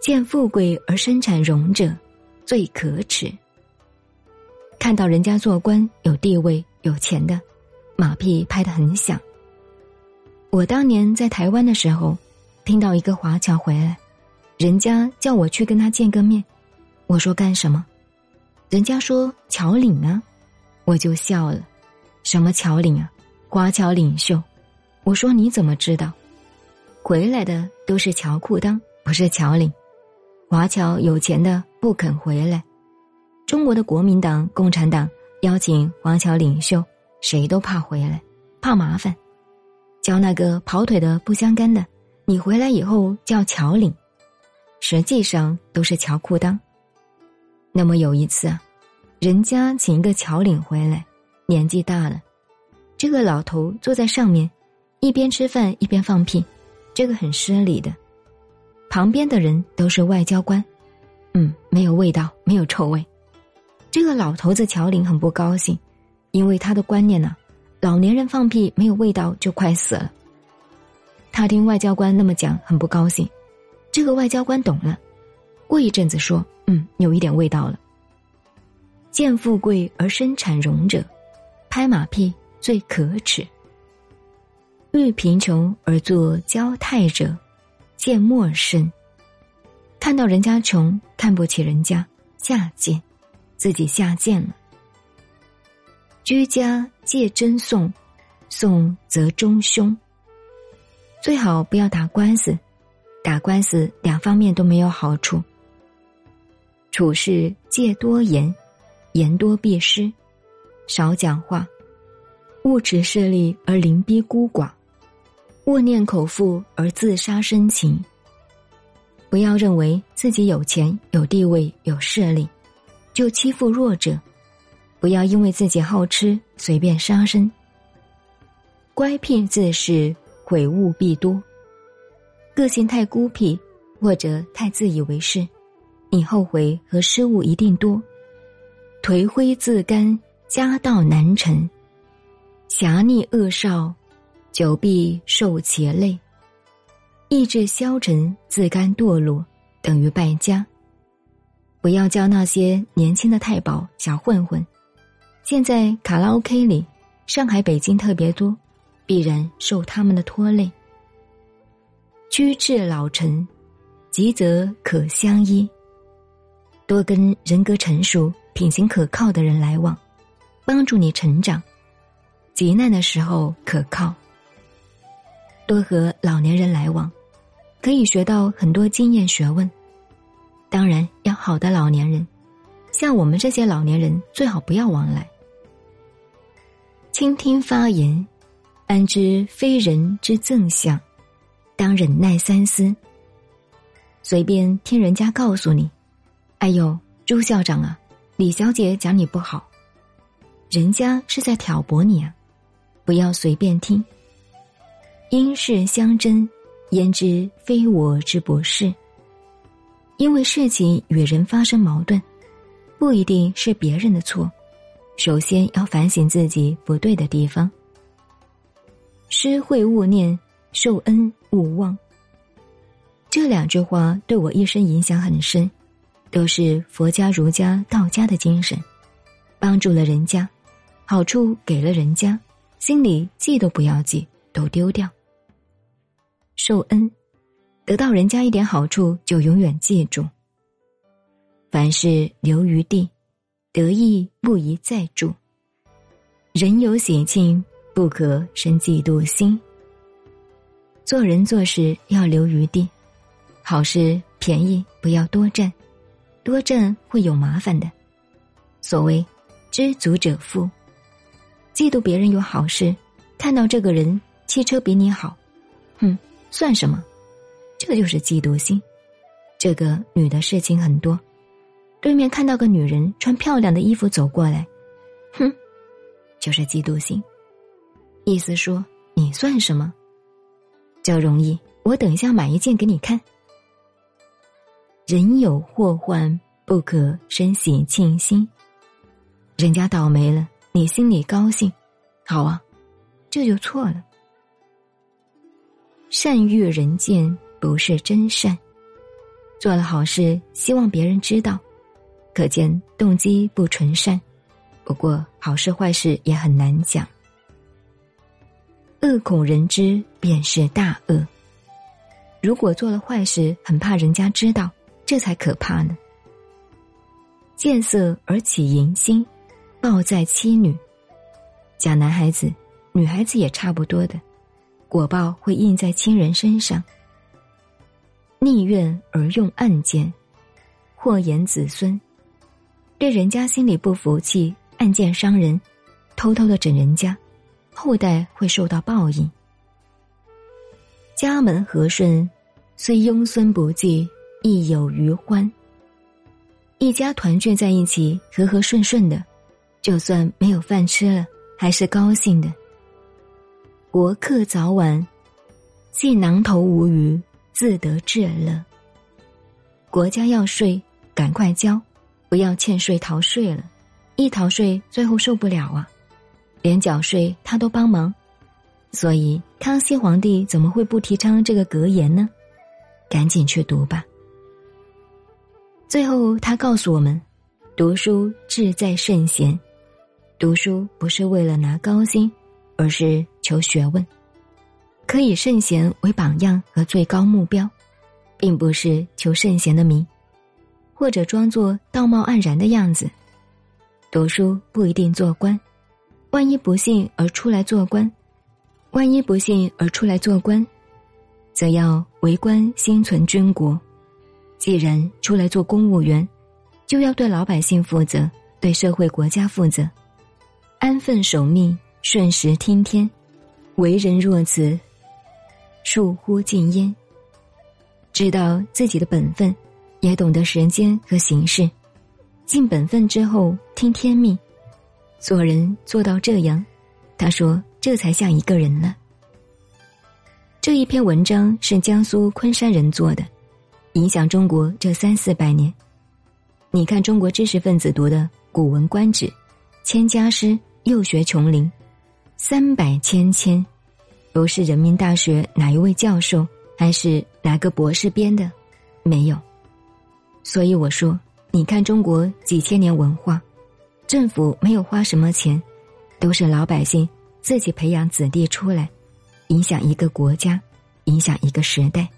见富贵而生产荣者，最可耻。看到人家做官有地位有钱的，马屁拍得很响。我当年在台湾的时候，听到一个华侨回来，人家叫我去跟他见个面，我说干什么？人家说侨领啊，我就笑了，什么侨领啊？华侨领袖。我说你怎么知道？回来的都是侨裤裆，不是侨领。华侨有钱的不肯回来。中国的国民党、共产党邀请华侨领袖，谁都怕回来，怕麻烦。叫那个跑腿的不相干的，你回来以后叫侨领，实际上都是侨裤裆。那么有一次啊，人家请一个侨领回来，年纪大了，这个老头坐在上面，一边吃饭一边放屁，这个很失礼的。旁边的人都是外交官，嗯，没有味道，没有臭味。这个老头子乔林很不高兴，因为他的观念呢，老年人放屁没有味道就快死了。他听外交官那么讲，很不高兴。这个外交官懂了，过一阵子说：“嗯，有一点味道了。”见富贵而生产荣者，拍马屁最可耻。遇贫穷而作骄态者。见陌生，看到人家穷，看不起人家，下贱，自己下贱了。居家戒争讼，讼则中凶。最好不要打官司，打官司两方面都没有好处。处事戒多言，言多必失，少讲话，勿持势力而凌逼孤寡。勿念口腹而自杀生情。不要认为自己有钱、有地位、有势力，就欺负弱者；不要因为自己好吃随便杀生。乖僻自恃，悔悟必多。个性太孤僻或者太自以为是，你后悔和失误一定多。颓灰自甘，家道难成。侠逆恶少。久必受其累，意志消沉，自甘堕落，等于败家。不要教那些年轻的太保、小混混。现在卡拉 OK 里，上海、北京特别多，必然受他们的拖累。居至老成，吉则可相依。多跟人格成熟、品行可靠的人来往，帮助你成长。急难的时候可靠。多和老年人来往，可以学到很多经验学问。当然，要好的老年人，像我们这些老年人，最好不要往来。倾听发言，安知非人之正相？当忍耐三思。随便听人家告诉你：“哎呦，朱校长啊，李小姐讲你不好。”人家是在挑拨你啊，不要随便听。因事相争，焉知非我之不是？因为事情与人发生矛盾，不一定是别人的错。首先要反省自己不对的地方。施惠勿念，受恩勿忘。这两句话对我一生影响很深，都是佛家、儒家、道家的精神，帮助了人家，好处给了人家，心里记都不要记，都丢掉。受恩，得到人家一点好处就永远记住。凡事留余地，得意不宜再住。人有喜庆，不可生嫉妒心。做人做事要留余地，好事便宜不要多占，多占会有麻烦的。所谓知足者富，嫉妒别人有好事，看到这个人汽车比你好，哼。算什么？这就是嫉妒心。这个女的事情很多，对面看到个女人穿漂亮的衣服走过来，哼，就是嫉妒心。意思说你算什么？较容易，我等一下买一件给你看。人有祸患，不可生喜庆心。人家倒霉了，你心里高兴，好啊，这就错了。善欲人见不是真善，做了好事，希望别人知道，可见动机不纯善。不过好事坏事也很难讲。恶恐人知，便是大恶。如果做了坏事，很怕人家知道，这才可怕呢。见色而起淫心，暴在妻女。讲男孩子，女孩子也差不多的，果报会印在亲人身上。逆怨而用暗箭，祸延子孙。对人家心里不服气，暗箭伤人，偷偷的整人家。后代会受到报应。家门和顺，虽庸孙不济，亦有余欢。一家团聚在一起，和和顺顺的，就算没有饭吃了，还是高兴的。国客早晚，既囊头无余，自得至乐。国家要税，赶快交，不要欠税逃税了，一逃税，最后受不了啊。连缴税他都帮忙，所以康熙皇帝怎么会不提倡这个格言呢？赶紧去读吧。最后他告诉我们，读书志在圣贤，读书不是为了拿高薪，而是求学问，可以圣贤为榜样和最高目标，并不是求圣贤的名，或者装作道貌岸然的样子。读书不一定做官。万一不幸而出来做官，万一不幸而出来做官，则要为官心存军国。既然出来做公务员，就要对老百姓负责，对社会国家负责，安分守命，顺时听天，为人若此，恕乎尽焉。知道自己的本分，也懂得时间和形势，尽本分之后听天命。做人做到这样，他说这才像一个人呢。这一篇文章是江苏昆山人做的，影响中国这三四百年。你看中国知识分子读的《古文观止》《千家诗》《又学琼林》，三百千千，不是人民大学哪一位教授，还是哪个博士编的，没有。所以我说，你看中国几千年文化。政府没有花什么钱，都是老百姓自己培养子弟出来，影响一个国家，影响一个时代。